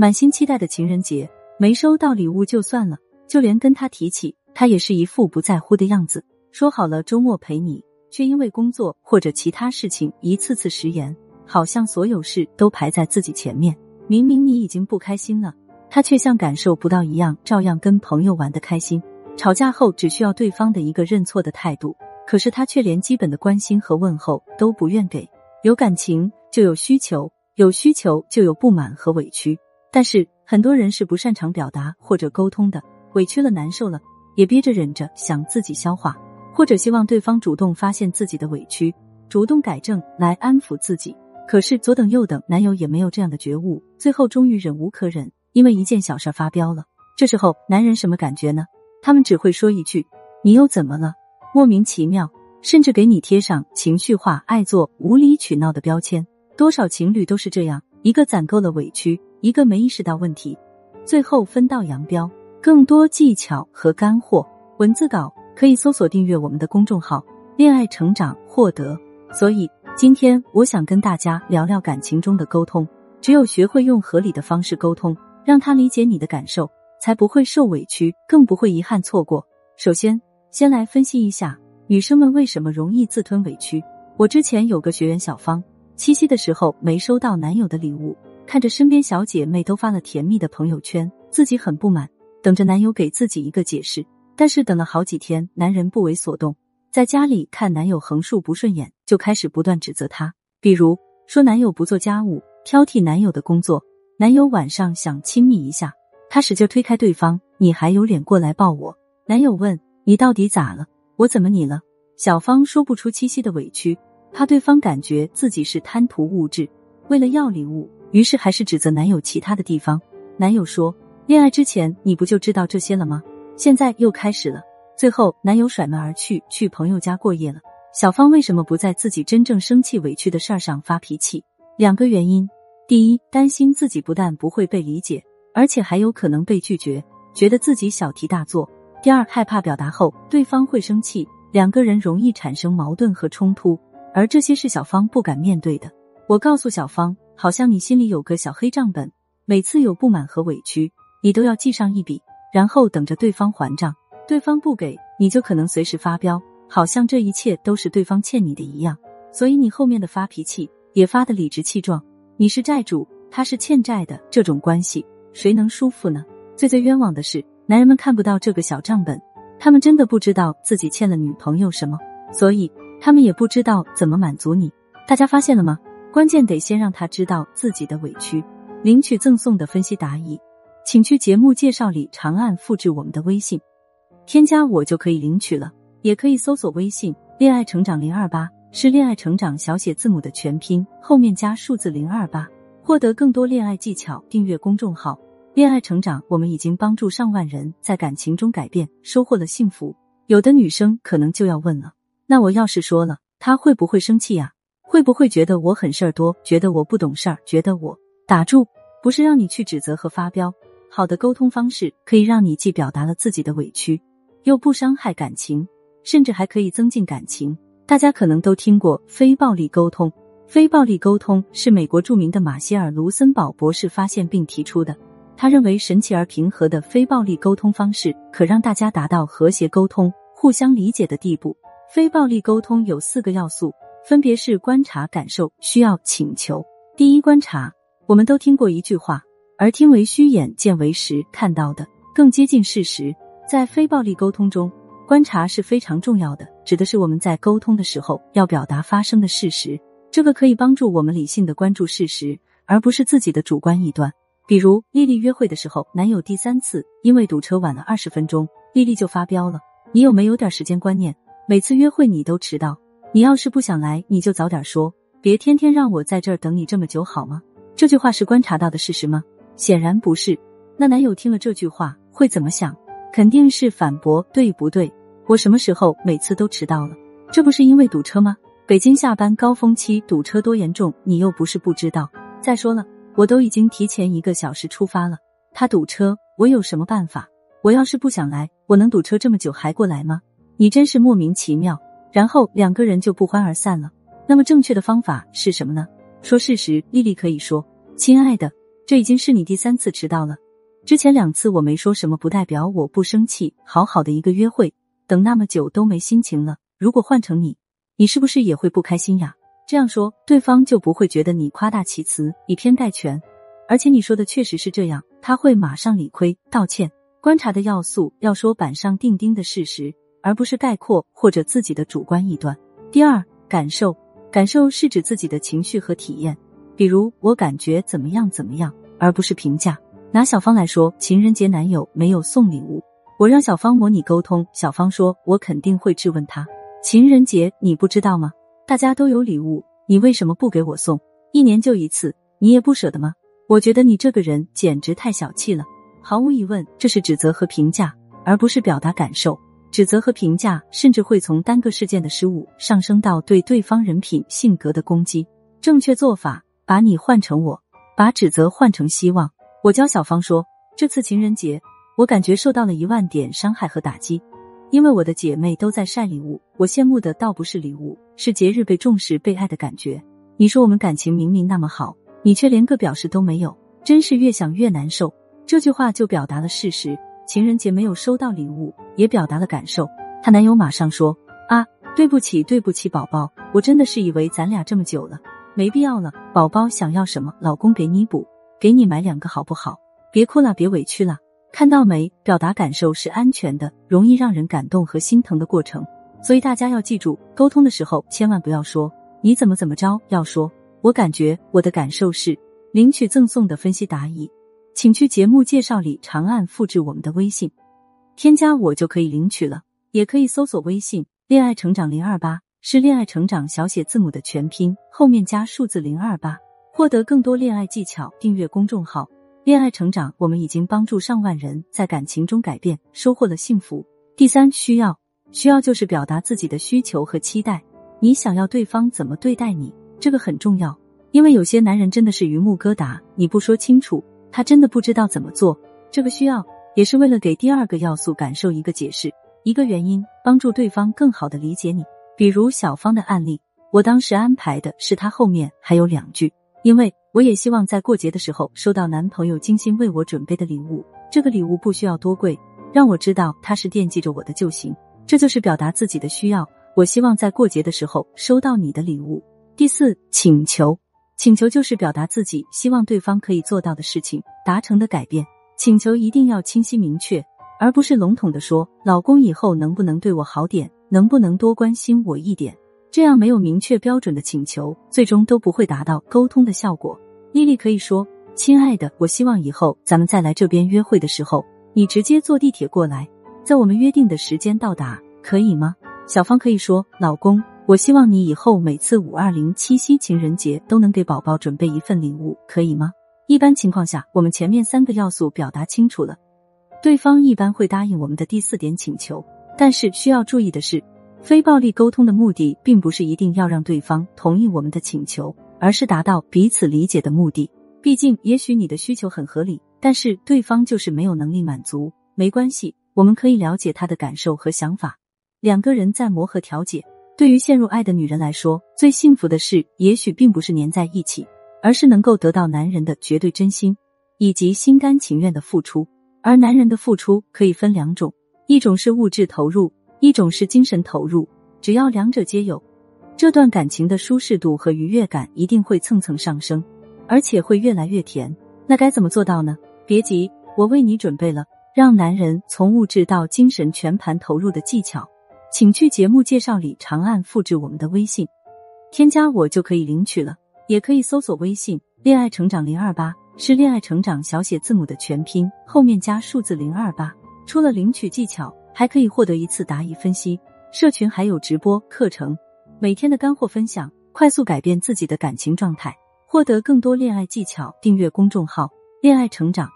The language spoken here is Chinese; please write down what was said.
满心期待的情人节没收到礼物就算了，就连跟他提起，他也是一副不在乎的样子。说好了周末陪你，却因为工作或者其他事情一次次食言，好像所有事都排在自己前面。明明你已经不开心了，他却像感受不到一样，照样跟朋友玩的开心。吵架后只需要对方的一个认错的态度，可是他却连基本的关心和问候都不愿给。有感情就有需求，有需求就有不满和委屈。但是很多人是不擅长表达或者沟通的，委屈了难受了也憋着忍着，想自己消化，或者希望对方主动发现自己的委屈，主动改正来安抚自己。可是左等右等，男友也没有这样的觉悟，最后终于忍无可忍，因为一件小事发飙了。这时候男人什么感觉呢？他们只会说一句：“你又怎么了？”莫名其妙，甚至给你贴上情绪化、爱做、无理取闹的标签。多少情侣都是这样，一个攒够了委屈，一个没意识到问题，最后分道扬镳。更多技巧和干货文字稿可以搜索订阅我们的公众号“恋爱成长”获得。所以今天我想跟大家聊聊感情中的沟通。只有学会用合理的方式沟通，让他理解你的感受。才不会受委屈，更不会遗憾错过。首先，先来分析一下女生们为什么容易自吞委屈。我之前有个学员小芳，七夕的时候没收到男友的礼物，看着身边小姐妹都发了甜蜜的朋友圈，自己很不满，等着男友给自己一个解释。但是等了好几天，男人不为所动，在家里看男友横竖不顺眼，就开始不断指责他，比如说男友不做家务，挑剔男友的工作，男友晚上想亲密一下。她使劲推开对方，你还有脸过来抱我？男友问你到底咋了？我怎么你了？小芳说不出七夕的委屈，怕对方感觉自己是贪图物质，为了要礼物，于是还是指责男友其他的地方。男友说，恋爱之前你不就知道这些了吗？现在又开始了。最后，男友甩门而去，去朋友家过夜了。小芳为什么不在自己真正生气委屈的事儿上发脾气？两个原因：第一，担心自己不但不会被理解。而且还有可能被拒绝，觉得自己小题大做。第二，害怕表达后对方会生气，两个人容易产生矛盾和冲突，而这些是小芳不敢面对的。我告诉小芳，好像你心里有个小黑账本，每次有不满和委屈，你都要记上一笔，然后等着对方还账。对方不给，你就可能随时发飙，好像这一切都是对方欠你的一样。所以你后面的发脾气也发的理直气壮。你是债主，他是欠债的，这种关系。谁能舒服呢？最最冤枉的是，男人们看不到这个小账本，他们真的不知道自己欠了女朋友什么，所以他们也不知道怎么满足你。大家发现了吗？关键得先让他知道自己的委屈。领取赠送的分析答疑，请去节目介绍里长按复制我们的微信，添加我就可以领取了。也可以搜索微信“恋爱成长零二八”，是恋爱成长小写字母的全拼，后面加数字零二八。获得更多恋爱技巧，订阅公众号“恋爱成长”。我们已经帮助上万人在感情中改变，收获了幸福。有的女生可能就要问了：那我要是说了，他会不会生气呀？会不会觉得我很事儿多，觉得我不懂事儿，觉得我打住？不是让你去指责和发飙。好的沟通方式可以让你既表达了自己的委屈，又不伤害感情，甚至还可以增进感情。大家可能都听过非暴力沟通。非暴力沟通是美国著名的马歇尔·卢森堡博士发现并提出的。他认为，神奇而平和的非暴力沟通方式可让大家达到和谐沟通、互相理解的地步。非暴力沟通有四个要素，分别是观察、感受、需要、请求。第一，观察。我们都听过一句话：“耳听为虚，眼见为实。”看到的更接近事实。在非暴力沟通中，观察是非常重要的，指的是我们在沟通的时候要表达发生的事实。这个可以帮助我们理性的关注事实，而不是自己的主观臆断。比如，丽丽约会的时候，男友第三次因为堵车晚了二十分钟，丽丽就发飙了。你有没有点时间观念？每次约会你都迟到，你要是不想来，你就早点说，别天天让我在这儿等你这么久，好吗？这句话是观察到的事实吗？显然不是。那男友听了这句话会怎么想？肯定是反驳，对不对？我什么时候每次都迟到了？这不是因为堵车吗？北京下班高峰期堵车多严重，你又不是不知道。再说了，我都已经提前一个小时出发了，他堵车，我有什么办法？我要是不想来，我能堵车这么久还过来吗？你真是莫名其妙。然后两个人就不欢而散了。那么正确的方法是什么呢？说事实，丽丽可以说：“亲爱的，这已经是你第三次迟到了。之前两次我没说什么，不代表我不生气。好好的一个约会，等那么久都没心情了。如果换成你，你是不是也会不开心呀？这样说，对方就不会觉得你夸大其词、以偏概全。而且你说的确实是这样，他会马上理亏道歉。观察的要素要说板上钉钉的事实，而不是概括或者自己的主观臆断。第二，感受，感受是指自己的情绪和体验，比如我感觉怎么样怎么样，而不是评价。拿小芳来说，情人节男友没有送礼物，我让小芳模拟沟通，小芳说我肯定会质问他。情人节你不知道吗？大家都有礼物，你为什么不给我送？一年就一次，你也不舍得吗？我觉得你这个人简直太小气了。毫无疑问，这是指责和评价，而不是表达感受。指责和评价甚至会从单个事件的失误上升到对对方人品性格的攻击。正确做法：把你换成我，把指责换成希望。我教小芳说，这次情人节，我感觉受到了一万点伤害和打击。因为我的姐妹都在晒礼物，我羡慕的倒不是礼物，是节日被重视、被爱的感觉。你说我们感情明明那么好，你却连个表示都没有，真是越想越难受。这句话就表达了事实：情人节没有收到礼物，也表达了感受。她男友马上说：“啊，对不起，对不起，宝宝，我真的是以为咱俩这么久了，没必要了。宝宝想要什么，老公给你补，给你买两个好不好？别哭了，别委屈了。”看到没？表达感受是安全的，容易让人感动和心疼的过程。所以大家要记住，沟通的时候千万不要说你怎么怎么着，要说我感觉我的感受是。领取赠送的分析答疑，请去节目介绍里长按复制我们的微信，添加我就可以领取了。也可以搜索微信“恋爱成长零二八”，是恋爱成长小写字母的全拼，后面加数字零二八，获得更多恋爱技巧。订阅公众号。恋爱成长，我们已经帮助上万人在感情中改变，收获了幸福。第三，需要需要就是表达自己的需求和期待。你想要对方怎么对待你，这个很重要。因为有些男人真的是榆木疙瘩，你不说清楚，他真的不知道怎么做。这个需要也是为了给第二个要素感受一个解释，一个原因，帮助对方更好的理解你。比如小芳的案例，我当时安排的是他后面还有两句。因为我也希望在过节的时候收到男朋友精心为我准备的礼物，这个礼物不需要多贵，让我知道他是惦记着我的就行。这就是表达自己的需要。我希望在过节的时候收到你的礼物。第四，请求，请求就是表达自己希望对方可以做到的事情，达成的改变。请求一定要清晰明确，而不是笼统的说：“老公以后能不能对我好点？能不能多关心我一点？”这样没有明确标准的请求，最终都不会达到沟通的效果。丽丽可以说：“亲爱的，我希望以后咱们再来这边约会的时候，你直接坐地铁过来，在我们约定的时间到达，可以吗？”小芳可以说：“老公，我希望你以后每次五二零、七夕、情人节都能给宝宝准备一份礼物，可以吗？”一般情况下，我们前面三个要素表达清楚了，对方一般会答应我们的第四点请求。但是需要注意的是。非暴力沟通的目的，并不是一定要让对方同意我们的请求，而是达到彼此理解的目的。毕竟，也许你的需求很合理，但是对方就是没有能力满足。没关系，我们可以了解他的感受和想法，两个人再磨合调解。对于陷入爱的女人来说，最幸福的事，也许并不是粘在一起，而是能够得到男人的绝对真心以及心甘情愿的付出。而男人的付出可以分两种，一种是物质投入。一种是精神投入，只要两者皆有，这段感情的舒适度和愉悦感一定会蹭蹭上升，而且会越来越甜。那该怎么做到呢？别急，我为你准备了让男人从物质到精神全盘投入的技巧，请去节目介绍里长按复制我们的微信，添加我就可以领取了。也可以搜索微信“恋爱成长零二八”，是恋爱成长小写字母的全拼，后面加数字零二八。除了领取技巧。还可以获得一次答疑分析，社群还有直播课程，每天的干货分享，快速改变自己的感情状态，获得更多恋爱技巧。订阅公众号“恋爱成长”。